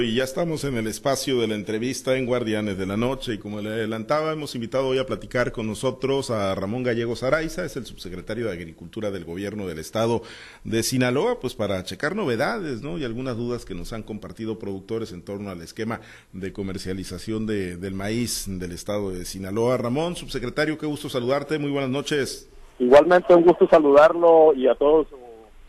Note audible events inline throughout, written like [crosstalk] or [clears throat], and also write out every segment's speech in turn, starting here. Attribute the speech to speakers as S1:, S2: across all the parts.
S1: Y ya estamos en el espacio de la entrevista en Guardianes de la Noche y como le adelantaba, hemos invitado hoy a platicar con nosotros a Ramón Gallegos Araiza, es el subsecretario de Agricultura del Gobierno del Estado de Sinaloa, pues para checar novedades ¿no? y algunas dudas que nos han compartido productores en torno al esquema de comercialización de, del maíz del Estado de Sinaloa. Ramón, subsecretario, qué gusto saludarte, muy buenas noches.
S2: Igualmente un gusto saludarlo y a todo su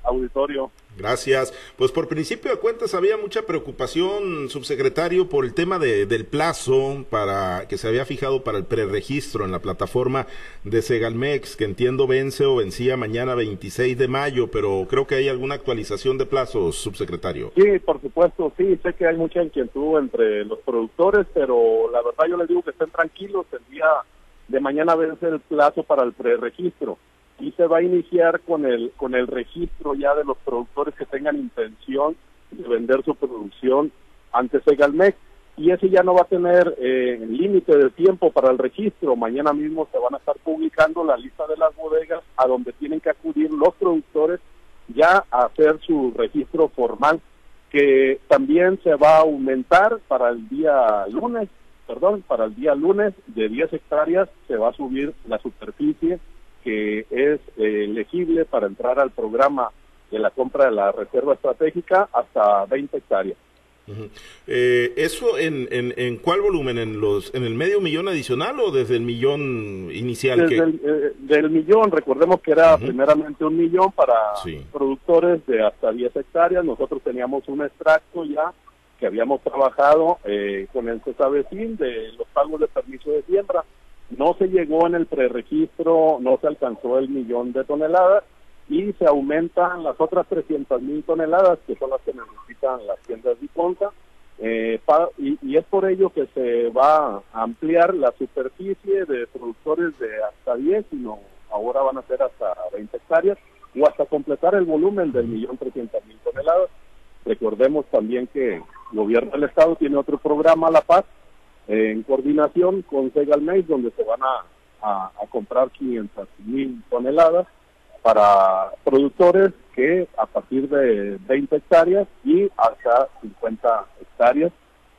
S2: auditorio.
S1: Gracias. Pues por principio de cuentas había mucha preocupación, subsecretario, por el tema de, del plazo para que se había fijado para el preregistro en la plataforma de Segalmex, que entiendo vence o vencía mañana 26 de mayo, pero creo que hay alguna actualización de plazos, subsecretario.
S2: Sí, por supuesto, sí, sé que hay mucha inquietud entre los productores, pero la verdad yo les digo que estén tranquilos, el día de mañana vence el plazo para el preregistro y se va a iniciar con el con el registro ya de los productores que tengan intención de vender su producción ante Segalmex y ese ya no va a tener eh, límite de tiempo para el registro. Mañana mismo se van a estar publicando la lista de las bodegas a donde tienen que acudir los productores ya a hacer su registro formal, que también se va a aumentar para el día lunes, perdón, para el día lunes de 10 hectáreas se va a subir la superficie que es eh, elegible para entrar al programa de la compra de la reserva estratégica hasta 20 hectáreas.
S1: eh, ¿Eso en, en, en, cuál volumen? ¿En los en el medio millón adicional o desde el millón inicial?
S2: Desde
S1: que...
S2: el eh, del millón, recordemos que era uh -huh. primeramente un millón para sí. productores de hasta 10 hectáreas. Nosotros teníamos un extracto ya que habíamos trabajado eh, con el CESAVECIN de los pagos de permiso de siembra. No se llegó en el preregistro, no se alcanzó el millón de toneladas y se aumentan las otras 300 mil toneladas que son las que necesitan las tiendas de Iconza. Eh, y, y, es por ello que se va a ampliar la superficie de productores de hasta 10, sino ahora van a ser hasta 20 hectáreas o hasta completar el volumen del millón 300 mil toneladas. Recordemos también que el gobierno del estado tiene otro programa, La Paz, eh, en coordinación con Segalmex, donde se van a, a, a comprar 500 mil toneladas para productores que a partir de 20 hectáreas y hasta 50 hectáreas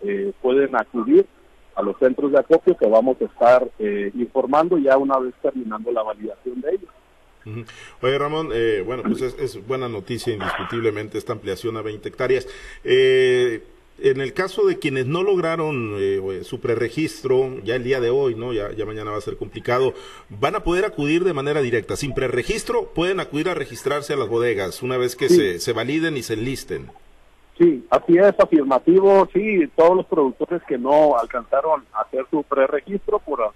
S2: eh, pueden acudir a los centros de acopio que vamos a estar eh, informando ya una vez terminando la validación de ellos.
S1: Oye, Ramón, eh, bueno, pues es, es, buena noticia indiscutiblemente esta ampliación a 20 hectáreas. Eh, en el caso de quienes no lograron eh, su preregistro, ya el día de hoy, ¿no? Ya, ya mañana va a ser complicado, van a poder acudir de manera directa. Sin preregistro, pueden acudir a registrarse a las bodegas una vez que sí. se, se validen y se enlisten.
S2: Sí, así es, afirmativo. Sí, todos los productores que no alcanzaron a hacer su preregistro por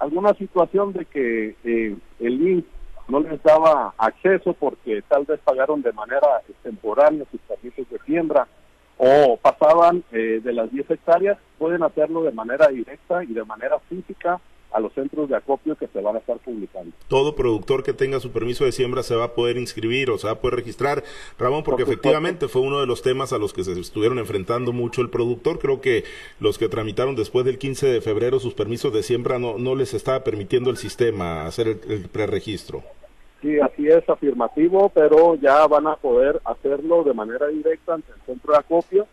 S2: alguna situación de que eh, el link no les daba acceso porque tal vez pagaron de manera extemporánea sus servicios de siembra o pasaban eh, de las 10 hectáreas, pueden hacerlo de manera directa y de manera física a los centros de acopio que se van a estar publicando.
S1: Todo productor que tenga su permiso de siembra se va a poder inscribir o se va a poder registrar, Ramón, porque Por efectivamente fue uno de los temas a los que se estuvieron enfrentando mucho el productor. Creo que los que tramitaron después del 15 de febrero sus permisos de siembra no, no les estaba permitiendo el sistema hacer el, el preregistro.
S2: Sí, así es, afirmativo, pero ya van a poder hacerlo de manera directa ante el centro de acopio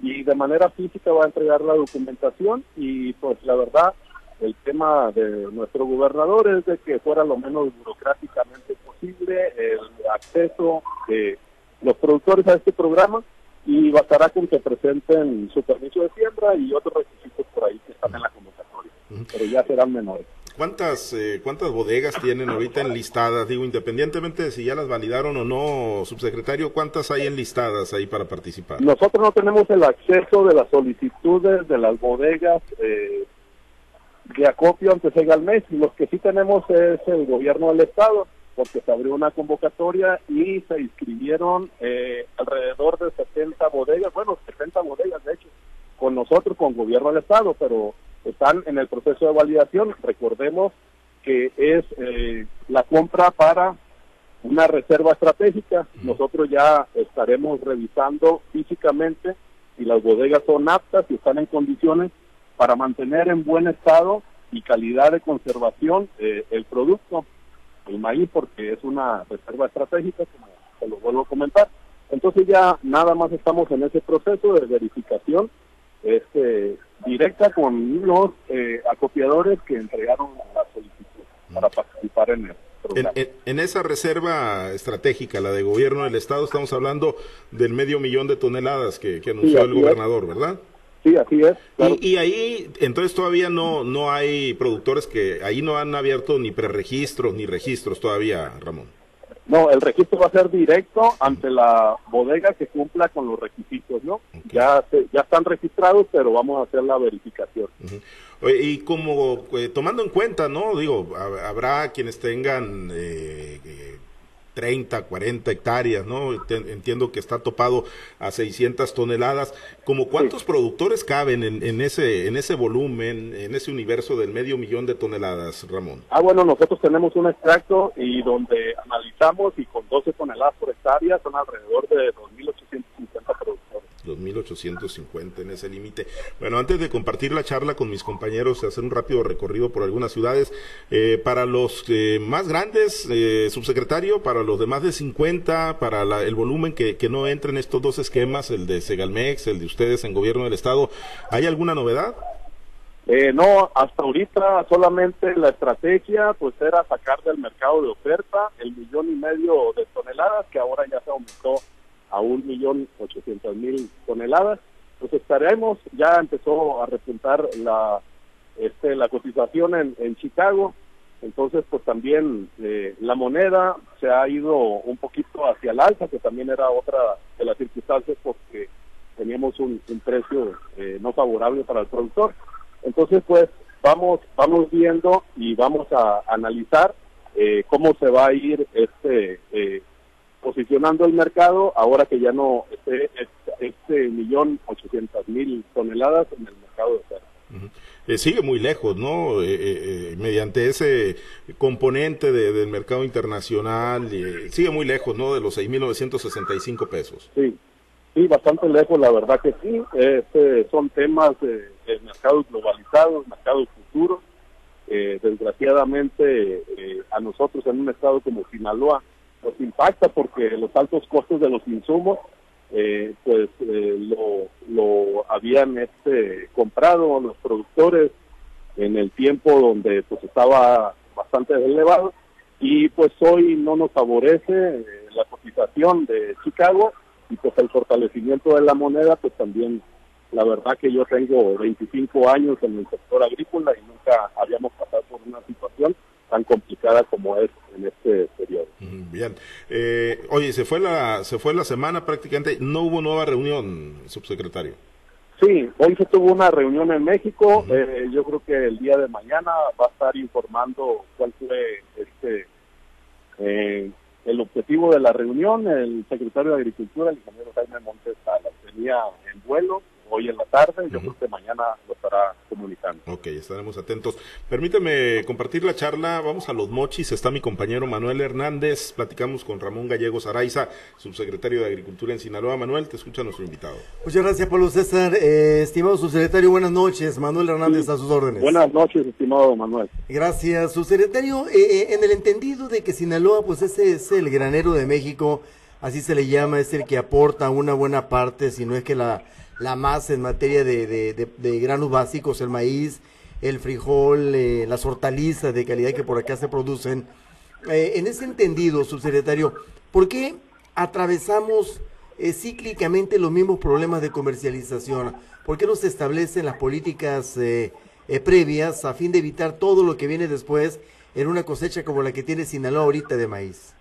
S2: y de manera física va a entregar la documentación y pues la verdad el tema de nuestro gobernador es de que fuera lo menos burocráticamente posible el acceso de los productores a este programa y bastará con que presenten su permiso de siembra y otros requisitos por ahí que están en la convocatoria, pero ya serán menores.
S1: ¿Cuántas, eh, ¿Cuántas bodegas tienen ahorita enlistadas? Digo, independientemente de si ya las validaron o no, subsecretario, ¿cuántas hay enlistadas ahí para participar?
S2: Nosotros no tenemos el acceso de las solicitudes de las bodegas eh, de acopio ante Segalmex. Los que sí tenemos es el gobierno del Estado, porque se abrió una convocatoria y se inscribieron eh, alrededor de 70 bodegas, bueno, 70 bodegas de hecho, con nosotros, con gobierno del Estado, pero están en el proceso de validación. Recordemos que es eh, la compra para una reserva estratégica. Nosotros ya estaremos revisando físicamente si las bodegas son aptas y están en condiciones para mantener en buen estado y calidad de conservación eh, el producto, el maíz, porque es una reserva estratégica, como se lo vuelvo a comentar. Entonces ya nada más estamos en ese proceso de verificación este, directa con los eh, acopiadores que entregaron la solicitud para participar en el
S1: en, en, esa reserva estratégica, la de gobierno del Estado, estamos hablando del medio millón de toneladas que, anunció el gobernador, ¿verdad?
S2: Sí, así es.
S1: Y, ahí, entonces todavía no, no hay productores que ahí no han abierto ni preregistros ni registros todavía, Ramón.
S2: No, el registro va a ser directo ante la bodega que cumpla con los requisitos, ¿no? Ya ya están registrados, pero vamos a hacer la verificación.
S1: Y como eh, tomando en cuenta, ¿no? Digo, habrá quienes tengan eh, 30, 40 hectáreas, ¿no? Entiendo que está topado a 600 toneladas. ¿Como cuántos productores caben en, ese, en ese volumen, en ese universo del medio millón de toneladas, Ramón?
S2: Ah, bueno, nosotros tenemos un extracto y donde analizamos y con 12 toneladas por hectárea son alrededor de 2.850 productores.
S1: 2.850 en ese límite. Bueno, antes de compartir la charla con mis compañeros, hacer un rápido recorrido por algunas ciudades, eh, para los eh, más grandes, eh, subsecretario, para los de más de 50, para el volumen que, no entren estos dos esquemas, el de Segalmex, el de ustedes en gobierno del Estado, ¿hay alguna novedad?
S2: no, hasta ahorita solamente la estrategia pues era sacar del mercado de oferta el millón y medio de toneladas que ahora ya se aumentó a un millón ochocientos mil toneladas. Pues estaremos, ya empezó a repuntar la, este, la cotización en, en Chicago, entonces pues también eh, la moneda se ha ido un poquito hacia el alza, que también era otra de las circunstancias porque teníamos un, precio eh, no favorable para el productor. Entonces pues vamos, vamos viendo y vamos a analizar eh, cómo se va a ir este posicionando el mercado ahora que ya no esté este millón ochocientas mil toneladas en el mercado de cerdo.
S1: Eh, sigue muy lejos, ¿no? Eh, eh, mediante ese componente del mercado internacional, sigue muy lejos, ¿no? De los 6.965 pesos.
S2: Sí, sí, bastante lejos, la verdad que sí. Este, son temas de, mercados globalizados, mercados futuros. desgraciadamente, a nosotros en un estado como Sinaloa, nos impacta porque los altos costos de los insumos eh, pues eh, lo, lo habían este comprado los productores en el tiempo donde pues estaba bastante elevado. Y pues hoy no nos favorece eh, la cotización de Chicago y pues el fortalecimiento de la moneda pues también la verdad que yo tengo 25 años en el sector agrícola y nunca habíamos pasado por una situación tan complicada como es en este periodo.
S1: Bien. Eh, oye, se fue la se fue la semana prácticamente, no hubo nueva reunión, subsecretario.
S2: Sí, hoy se tuvo una reunión en México. Eh, yo creo que el día de mañana va a estar informando cuál fue este eh, el objetivo de la reunión. El secretario de Agricultura, el ingeniero Jaime Montes Salas, tenía en vuelo hoy en la tarde. Yo creo que mañana lo estará comunicando.
S1: Ok, estaremos atentos. Permíteme compartir la charla. Vamos a los mochis. Está mi compañero Manuel Hernández. Platicamos con Ramón Gallegos Araiza, subsecretario de Agricultura en Sinaloa. Manuel, te escucha nuestro invitado.
S3: Muchas gracias, Pablo César. Eh, estimado subsecretario, buenas noches. Manuel Hernández, a sus órdenes.
S2: Buenas noches, estimado Manuel.
S3: Gracias, subsecretario. Eh, eh, en el entendido de que Sinaloa, pues ese es el granero de México, así se le llama, es el que aporta una buena parte, si no es que la la más en materia de, de, granos básicos, el maíz, el frijol, eh, las hortalizas de calidad que por acá se producen. Eh, en ese entendido, subsecretario, ¿por qué atravesamos eh, cíclicamente los mismos problemas de comercialización? ¿Por qué no se establecen las políticas previas a fin de evitar todo lo que viene después en una cosecha como la que tiene Sinaloa ahorita de maíz?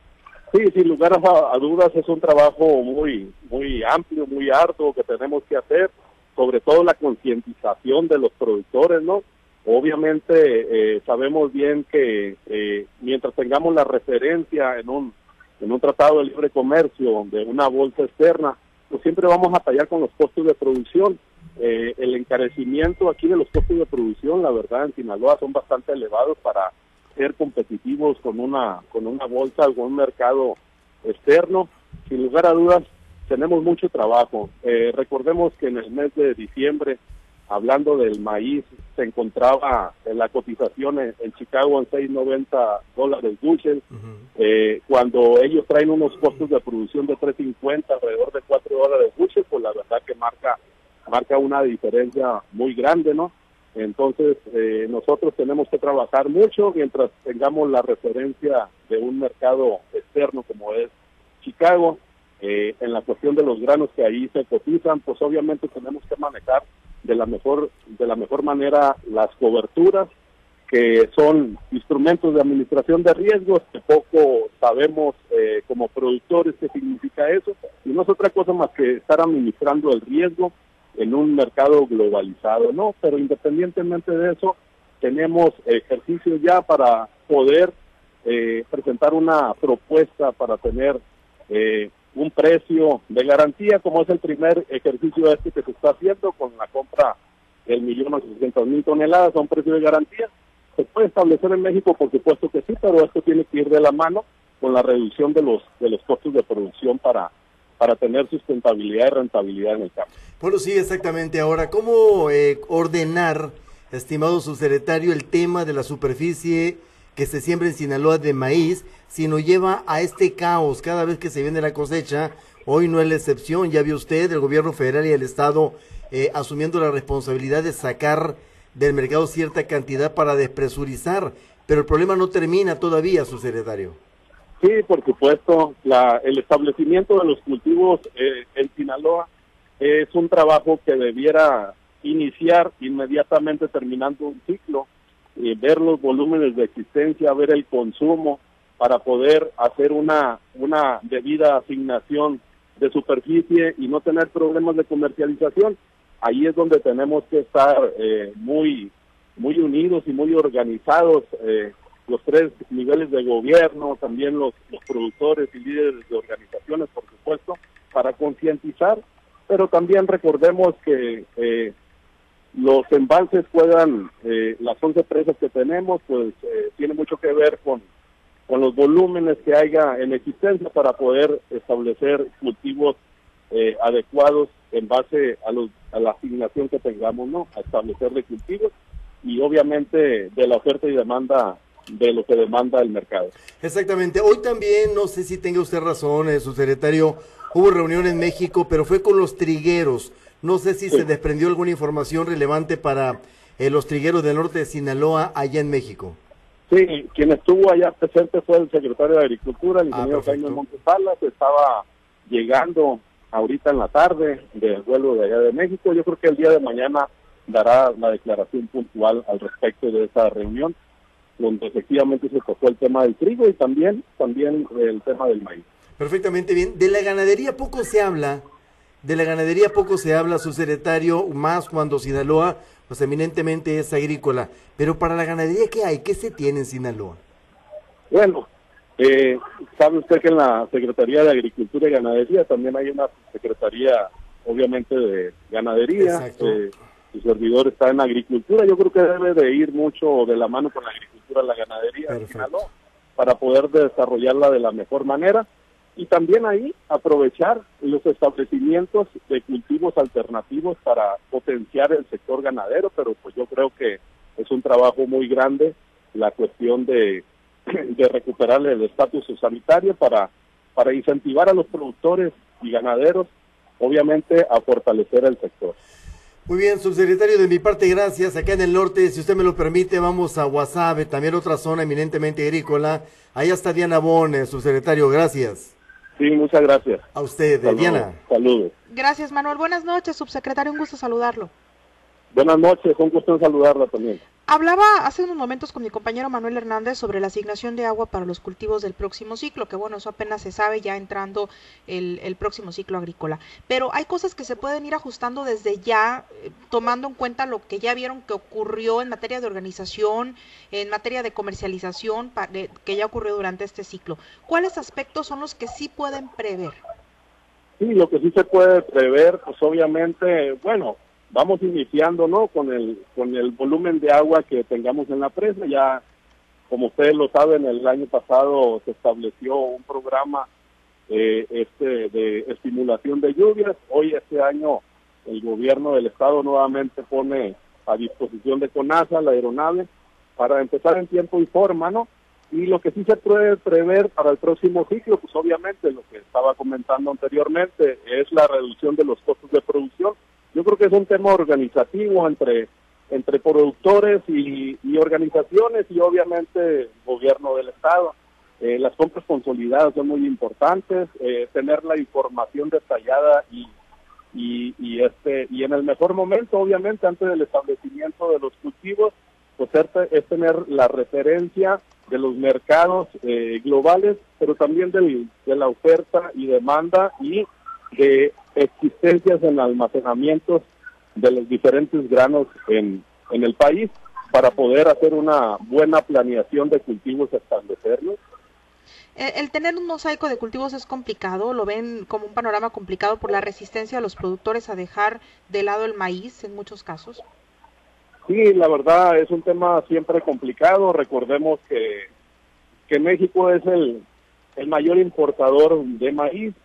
S2: Sí, sin lugar a, dudas es un trabajo muy, muy amplio, muy arduo que tenemos que hacer, sobre todo la concientización de los productores, ¿no? Obviamente eh, sabemos bien que eh, mientras tengamos la referencia en un, en un tratado de libre comercio de una bolsa externa, pues siempre vamos a tallar con los costos de producción. Eh, el encarecimiento aquí de los costos de producción, la verdad, en Sinaloa son bastante elevados para ser competitivos con una con una bolsa o con un mercado externo. Sin lugar a dudas, tenemos mucho trabajo. Eh, recordemos que en el mes de diciembre hablando del maíz, se encontraba en la cotización en, Chicago en 6.90 dólares bushel, eh, cuando ellos traen unos costos de producción de 3.50, alrededor de 4 dólares bushel, pues la verdad que marca, marca una diferencia muy grande, ¿no? Entonces, eh, nosotros tenemos que trabajar mucho mientras tengamos la referencia de un mercado externo como es Chicago. Eh, en la cuestión de los granos que ahí se cotizan, pues obviamente tenemos que manejar de la mejor de la mejor manera las coberturas que son instrumentos de administración de riesgos que poco sabemos eh, como productores qué significa eso y no es otra cosa más que estar administrando el riesgo en un mercado globalizado no pero independientemente de eso tenemos ejercicios ya para poder eh, presentar una propuesta para tener eh, un precio de garantía, como es el primer ejercicio este que se está haciendo con la compra del millón ochocientos mil toneladas a un precio de garantía. Se puede establecer en México, por supuesto que sí, pero esto tiene que ir de la mano con la reducción de los de los costos de producción para para tener sustentabilidad y rentabilidad en el campo.
S3: Bueno, sí, exactamente. Ahora, ¿cómo eh, ordenar, estimado subsecretario, el tema de la superficie que se siembra en Sinaloa de maíz, sino lleva a este caos cada vez que se viene la cosecha. Hoy no es la excepción, ya vio usted, el gobierno federal y el Estado eh, asumiendo la responsabilidad de sacar del mercado cierta cantidad para despresurizar, pero el problema no termina todavía, su secretario.
S2: Sí, por supuesto, la, el establecimiento de los cultivos eh, en Sinaloa es un trabajo que debiera iniciar inmediatamente terminando un ciclo ver los volúmenes de existencia, ver el consumo para poder hacer una, una debida asignación de superficie y no tener problemas de comercialización. Ahí es donde tenemos que estar eh, muy, muy unidos y muy organizados, eh, los tres niveles de gobierno, también los, los productores y líderes de organizaciones, por supuesto, para concientizar, pero también recordemos que eh, los embalses puedan, eh, las 11 presas que tenemos, pues eh, tiene mucho que ver con, con los volúmenes que haya en existencia para poder establecer cultivos eh, adecuados en base a, los, a la asignación que tengamos, ¿no? A establecer de cultivos y obviamente de la oferta y demanda de lo que demanda el mercado.
S3: Exactamente. Hoy también, no sé si tenga usted razón, su secretario, hubo reunión en México, pero fue con los trigueros. No sé si se desprendió alguna información relevante para eh, los trigueros del norte de Sinaloa allá en México.
S2: Sí, quien estuvo allá presente fue el secretario de Agricultura, el ah, ingeniero Jaime Montesalas, estaba llegando ahorita en la tarde del vuelo de allá de México. Yo creo que el día de mañana dará la declaración puntual al respecto de esa reunión, donde efectivamente se tocó el tema del trigo y también, también el tema del maíz.
S3: Perfectamente bien. De la ganadería poco se habla de la ganadería poco se habla, su secretario, más cuando Sinaloa, pues eminentemente es agrícola. Pero para la ganadería, ¿qué hay? ¿Qué se tiene en Sinaloa?
S2: Bueno, eh, sabe usted que en la Secretaría de Agricultura y Ganadería también hay una Secretaría, obviamente, de Ganadería. Exacto. Eh, su servidor está en agricultura. Yo creo que debe de ir mucho de la mano con la agricultura, la ganadería Sinaloa, para poder desarrollarla de la mejor manera y también ahí aprovechar los establecimientos de cultivos alternativos para potenciar el sector ganadero, pero pues yo creo que es un trabajo muy grande la cuestión de, [clears throat] de recuperar el estatus sanitario para, para incentivar a los productores y ganaderos, obviamente, a fortalecer el sector.
S3: Muy bien, subsecretario, de mi parte, gracias. Acá en el norte, si usted me lo permite, vamos a Guasave, también otra zona eminentemente agrícola. Ahí está Diana Bon, subsecretario, gracias.
S2: Sí, muchas gracias.
S3: A usted, Diana.
S2: Saludos.
S4: Gracias, Manuel. Buenas noches, subsecretario. Un gusto saludarlo.
S2: Buenas noches, un gusto saludarla también.
S4: Hablaba hace unos momentos con mi compañero Manuel Hernández sobre la asignación de agua para los cultivos del próximo ciclo, que bueno, eso apenas se sabe ya entrando el, el próximo ciclo agrícola. Pero hay cosas que se pueden ir ajustando desde ya, eh, tomando en cuenta lo que ya vieron que ocurrió en materia de organización, en materia de comercialización, que ya ocurrió durante este ciclo. ¿Cuáles aspectos son los que sí pueden prever?
S2: Sí, lo que sí se puede prever, pues obviamente, bueno, vamos iniciando no con el con el volumen de agua que tengamos en la presa ya como ustedes lo saben el año pasado se estableció un programa eh, este de estimulación de lluvias hoy este año el gobierno del estado nuevamente pone a disposición de CONASA la aeronave para empezar en tiempo y forma, ¿no? Y lo que sí se puede prever para el próximo ciclo, pues obviamente lo que estaba comentando anteriormente, es la reducción de los costos de producción. Yo creo que es un tema organizativo entre, entre productores y, organizaciones y obviamente gobierno del Estado. Eh, las compras consolidadas son muy importantes, eh, tener la información detallada y, y, este, y en el mejor momento, obviamente, antes del establecimiento de los cultivos, pues es tener la referencia de los mercados eh, globales, pero también del, de la oferta y demanda y de existencias en almacenamientos de los diferentes granos en, en el país para poder hacer una buena planeación de cultivos establecerlos.
S4: El, tener un mosaico de cultivos es complicado, lo ven como un panorama complicado por la resistencia de los productores a dejar de lado el maíz en muchos casos.
S2: Sí, la verdad es un tema siempre complicado. Recordemos que, que México es el, el mayor importador de maíz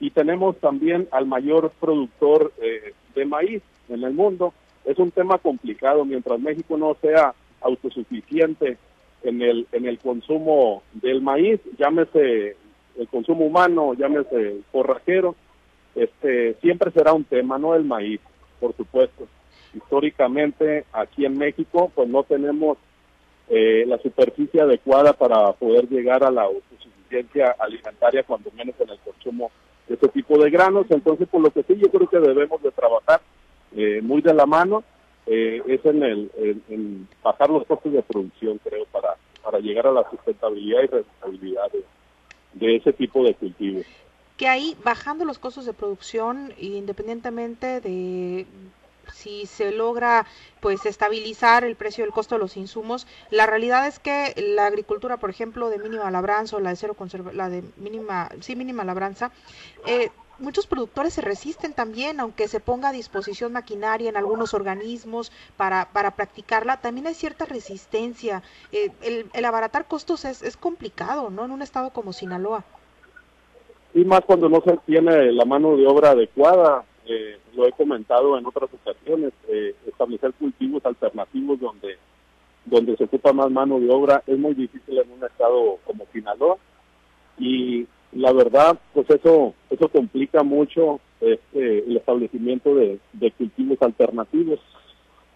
S2: y tenemos también al mayor productor eh, de maíz en el mundo. Es un tema complicado. Mientras México no sea autosuficiente en el, en el consumo del maíz, llámese el consumo humano, llámese forrajero, este, siempre será un tema, no el maíz, por supuesto históricamente aquí en México pues no tenemos eh, la superficie adecuada para poder llegar a la autosuficiencia alimentaria cuando menos en el consumo de este tipo de granos. Entonces por lo que sí yo creo que debemos de trabajar eh, muy de la mano eh, es en el en, bajar los costos de producción creo para para llegar a la sustentabilidad y rentabilidad de, de ese tipo de cultivos
S4: que ahí bajando los costos de producción independientemente de si se logra pues estabilizar el precio del costo de los insumos, la realidad es que la agricultura, por ejemplo, de mínima labranza o la de cero conserva, la de mínima, sí mínima labranza, eh, muchos productores se resisten también, aunque se ponga a disposición maquinaria en algunos organismos para, para practicarla, también hay cierta resistencia. Eh, el, el, abaratar costos es, es complicado, ¿no? En un estado como Sinaloa.
S2: Y más cuando no se tiene la mano de obra adecuada. Eh, lo he comentado en otras ocasiones, eh, establecer cultivos alternativos donde, donde se ocupa más mano de obra es muy difícil en un estado como Sinaloa y la verdad pues eso eso complica mucho este, el establecimiento de, cultivos alternativos.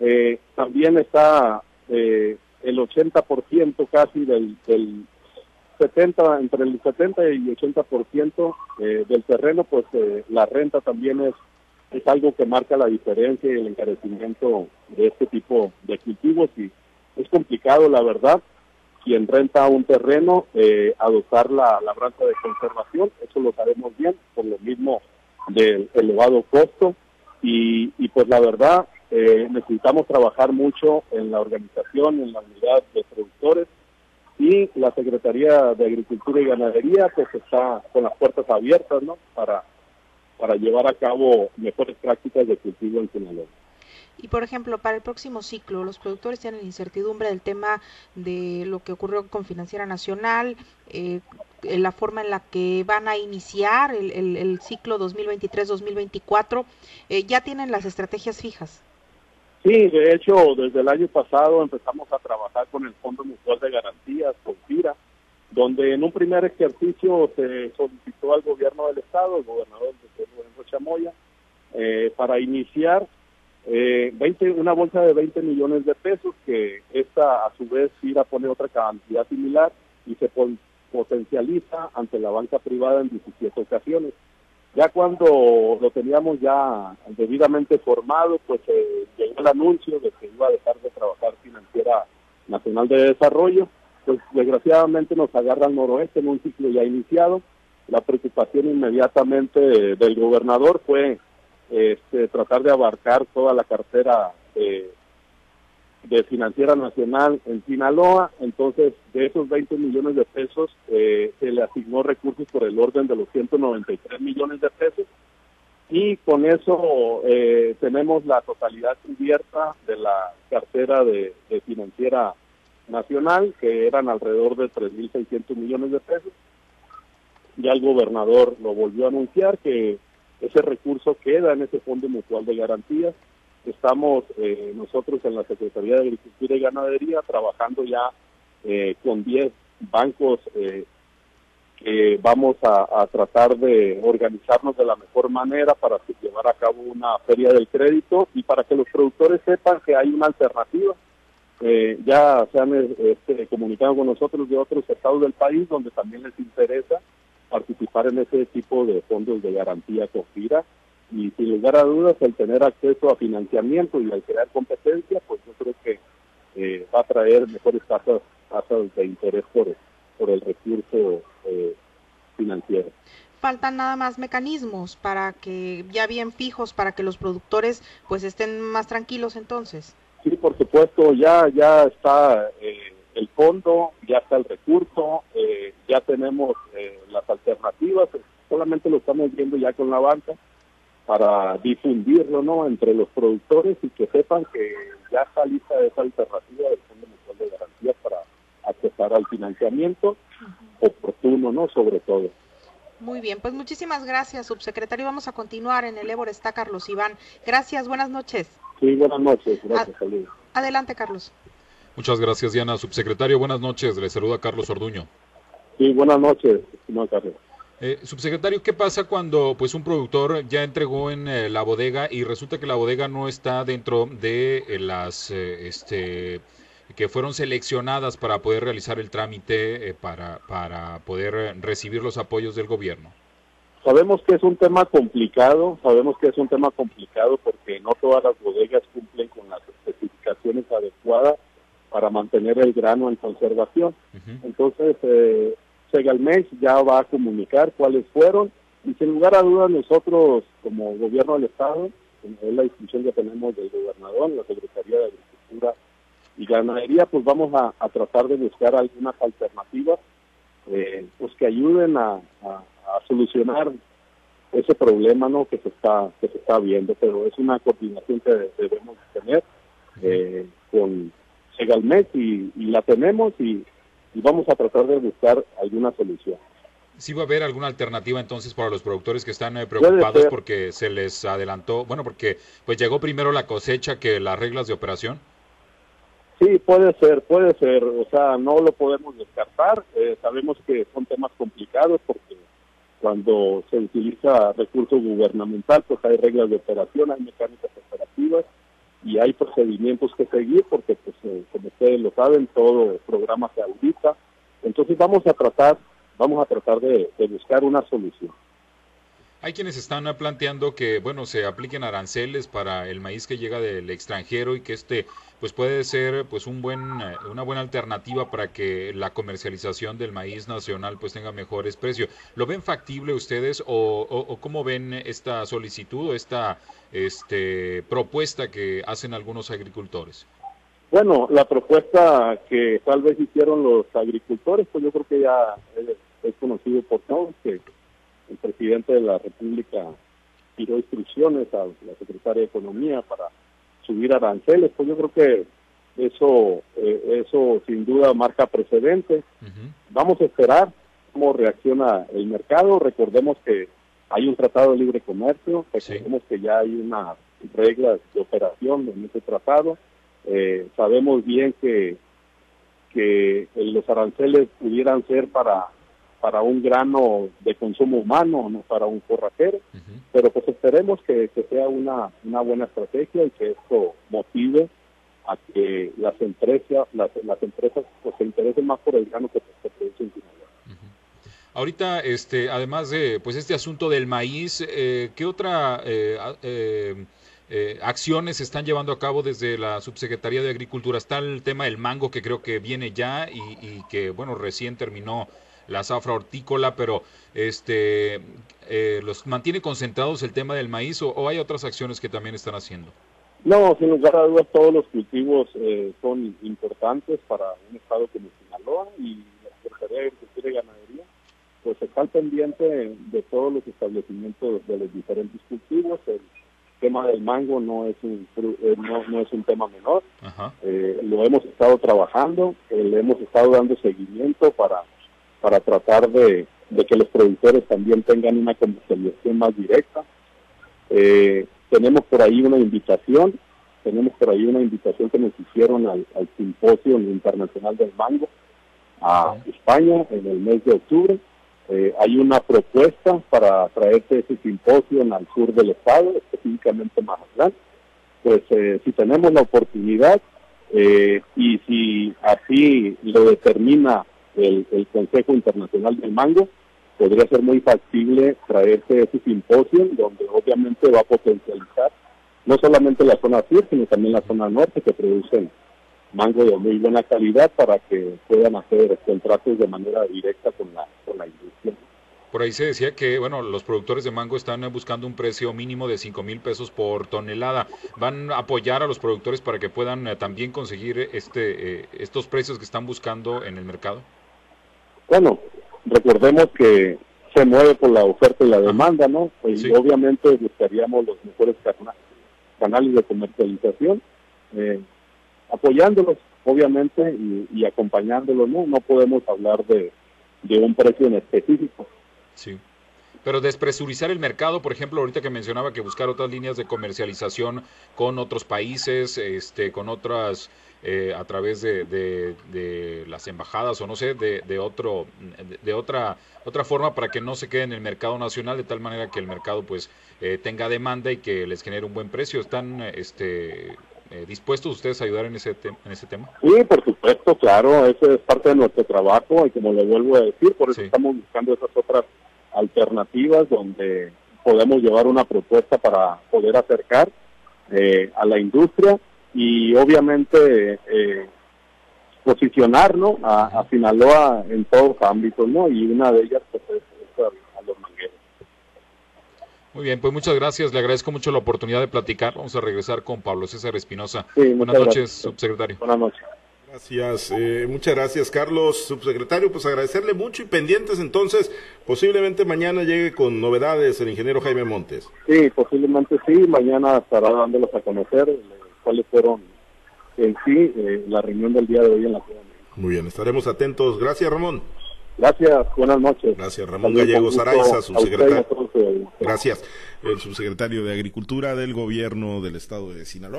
S2: Eh, también está eh, el 80% casi del, del 70, entre el 70 y 80% eh, del terreno, pues eh, la renta también es es algo que marca la diferencia y el encarecimiento de este tipo de cultivos y es complicado la verdad. Quien renta un terreno eh, adoptar la labranza de conservación eso lo sabemos bien por lo mismo del elevado costo. Y, y pues la verdad eh, necesitamos trabajar mucho en la organización en la unidad de productores. Y la Secretaría de Agricultura y Ganadería pues está con las puertas abiertas no para para llevar a cabo mejores prácticas de cultivo en Sinaloa.
S4: Y por ejemplo, para el próximo ciclo, los productores tienen incertidumbre del tema de lo que ocurrió con Financiera Nacional, eh, la forma en la que van a iniciar el, el, ciclo 2023-2024. Eh, ¿Ya tienen las estrategias fijas?
S2: Sí, de hecho, desde el año pasado empezamos a trabajar con el Fondo Mutual de Garantías, con FIRA, donde en un primer ejercicio se solicitó al gobierno del estado, el gobernador de Chamoya, eh, para iniciar eh, 20, una bolsa de 20 millones de pesos, que esta a su vez irá a poner otra cantidad similar y se potencializa ante la banca privada en 17 ocasiones. Ya cuando lo teníamos ya debidamente formado, pues eh, llegó el anuncio de que iba a dejar de trabajar Financiera Nacional de Desarrollo pues desgraciadamente nos agarra al noroeste en un ciclo ya iniciado. La preocupación inmediatamente del gobernador fue este, tratar de abarcar toda la cartera de Financiera Nacional en Sinaloa. Entonces, de esos 20 millones de pesos, eh, se le asignó recursos por el orden de los 193 millones de pesos. Y con eso eh, tenemos la totalidad cubierta de la cartera de, de Financiera nacional, que eran alrededor de 3.600 millones de pesos. Ya el gobernador lo volvió a anunciar que ese recurso queda en ese Fondo Mutual de Garantías. Estamos eh, nosotros en la Secretaría de Agricultura y Ganadería trabajando ya eh, con 10 bancos eh, que vamos a, tratar de organizarnos de la mejor manera para llevar a cabo una feria del crédito y para que los productores sepan que hay una alternativa. Ya se han este, comunicado con nosotros de otros estados del país donde también les interesa participar en ese tipo de fondos de garantía FIRA y sin lugar a dudas el tener acceso a financiamiento y al crear competencia, pues yo creo que eh, va a traer mejores tasas, tasas de interés por, por el recurso eh, financiero.
S4: Faltan nada más mecanismos para que, ya bien fijos, para que los productores pues estén más tranquilos entonces.
S2: Sí, por supuesto, ya, ya está eh, el fondo, ya está el recurso, eh, ya tenemos eh, las alternativas, solamente lo estamos viendo ya con la banca para difundirlo no entre los productores y que sepan que ya está lista esa alternativa del Fondo Mutual de Garantías para accesar al financiamiento oportuno, ¿no? Sobre todo.
S4: Muy bien, pues muchísimas gracias, subsecretario. Vamos a continuar en el Ébor. Está Carlos Iván. Gracias, buenas noches.
S2: Sí, buenas noches. Gracias,
S4: Adelante, Carlos.
S5: Muchas gracias, Diana. Subsecretario, buenas noches. Le saluda Carlos Orduño.
S2: Sí, buenas noches, Carlos.
S5: Eh, subsecretario, ¿qué pasa cuando pues un productor ya entregó en eh, la bodega y resulta que la bodega no está dentro de eh, las este que fueron seleccionadas para poder realizar el trámite para, para poder recibir los apoyos del gobierno?
S2: Sabemos que es un tema complicado, sabemos que es un tema complicado porque no todas las bodegas cumplen con las especificaciones adecuadas para mantener el grano en conservación. Entonces, eh, Segalmex ya va a comunicar cuáles fueron y sin lugar a dudas nosotros como gobierno del Estado, es la instrucción que tenemos del gobernador, la Secretaría de Agricultura y Ganadería, pues vamos a, tratar de buscar algunas alternativas eh, pues que ayuden a, solucionar ese problema no que se está que se está viendo pero es una coordinación que debemos tener eh, con legalmente y, y la tenemos y, vamos a tratar de buscar alguna solución.
S5: ¿Sí va a haber alguna alternativa entonces para los productores que están eh, preocupados porque se les adelantó, bueno, porque pues llegó primero la cosecha que las reglas de operación?
S2: Sí, puede ser, puede ser, o sea, no lo podemos descartar, eh, sabemos que son temas complicados porque cuando se utiliza recurso gubernamental, pues hay reglas de operación, hay mecánicas operativas, y hay procedimientos que seguir porque, pues, eh, como ustedes lo saben, todo programa se audita. Entonces vamos a tratar, vamos a tratar de, buscar una solución.
S5: Hay quienes están planteando que, bueno, se apliquen aranceles para el maíz que llega del extranjero y que este, pues puede ser, pues un buen, eh, una buena alternativa para que la comercialización del maíz nacional, pues tenga mejores precios. ¿Lo ven factible ustedes o, cómo ven esta solicitud o esta este, propuesta que hacen algunos agricultores?
S2: Bueno, la propuesta que tal vez hicieron los agricultores, pues yo creo que ya es, conocido por todos, que el presidente de la República tiró instrucciones a la secretaria de Economía para subir aranceles, pues yo creo que eso, eh, eso sin duda marca precedente. Vamos a esperar cómo reacciona el mercado. Recordemos que hay un tratado de libre comercio, recordemos que ya hay unas reglas de operación en ese tratado. Eh, sabemos bien que, que los aranceles pudieran ser para, para un grano de consumo humano, no para un forrajero, pero pues esperemos que, sea una, una buena estrategia y que esto motive a que las empresas, las, las empresas pues, se interesen más por el grano que se produce en Sinaloa.
S5: Ahorita, este, además de pues este asunto del maíz, eh, ¿qué otra eh, eh, acciones se están llevando a cabo desde la Subsecretaría de Agricultura? Está el tema del mango que creo que viene ya y, que bueno recién terminó la zafra hortícola, pero este los mantiene concentrados el tema del maíz o, hay otras acciones que también están haciendo.
S2: No, sin lugar a dudas todos los cultivos son importantes para un estado como Sinaloa y la Secretaría de Agricultura y Ganadería pues está pendiente de todos los establecimientos de los diferentes cultivos. El tema del mango no es un, eh, no, es un tema menor. Eh, lo hemos estado trabajando, eh, le hemos estado dando seguimiento para, para tratar de, que los productores también tengan una comercialización más directa. Eh, tenemos por ahí una invitación, tenemos por ahí una invitación que nos hicieron al, Simposio Internacional del Mango a España en el mes de octubre. Eh, hay una propuesta para traerse ese simposio al sur del estado, específicamente Mazatlán. Pues eh, si tenemos la oportunidad y si así lo determina el, Consejo Internacional del Mango, podría ser muy factible traerse ese simposio donde obviamente va a potencializar no solamente la zona sur, sino también la zona norte que producen mango de muy buena calidad para que puedan hacer contratos de manera directa con la, con la industria.
S5: Por ahí se decía que, bueno, los productores de mango están buscando un precio mínimo de 5 mil pesos por tonelada. ¿Van a apoyar a los productores para que puedan eh, también conseguir este, eh, estos precios que están buscando en el mercado?
S2: Bueno, recordemos que se mueve por la oferta y la demanda, ¿no? Pues obviamente buscaríamos los mejores canales de comercialización, eh, apoyándolos, obviamente, y, acompañándolos, ¿no? No podemos hablar de, de un precio en específico.
S5: Sí. Pero despresurizar el mercado, por ejemplo, ahorita que mencionaba que buscar otras líneas de comercialización con otros países, este, con otras, eh, a través de, de, las embajadas o no sé, de, de otro, de, otra, otra forma para que no se quede en el mercado nacional de tal manera que el mercado pues eh, tenga demanda y que les genere un buen precio. ¿Están este, eh, dispuestos ustedes a ayudar en ese, en ese tema?
S2: Sí, por supuesto, claro, eso es parte de nuestro trabajo y como le vuelvo a decir, por eso estamos buscando esas otras alternativas donde podemos llevar una propuesta para poder acercar eh, a la industria y obviamente eh, posicionarnos a, Sinaloa en todos los ámbitos, ¿no? Y una de ellas pues, es, a, los mangueros.
S5: Muy bien, pues muchas gracias. Le agradezco mucho la oportunidad de platicar. Vamos a regresar con Pablo César Espinosa. buenas noches, subsecretario.
S2: Buenas noches.
S1: Gracias, eh, muchas gracias Carlos, subsecretario, pues agradecerle mucho y pendientes entonces, posiblemente mañana llegue con novedades el ingeniero Jaime Montes.
S2: Sí, posiblemente sí, mañana estará dándolos a conocer cuáles fueron en sí eh, la reunión del día de hoy en la ciudad.
S1: Muy bien, estaremos atentos, gracias Ramón.
S2: Gracias, buenas noches.
S1: Gracias, Ramón Gallegos Araiza, subsecretario. Gracias, el subsecretario de Agricultura del Gobierno del Estado de Sinaloa.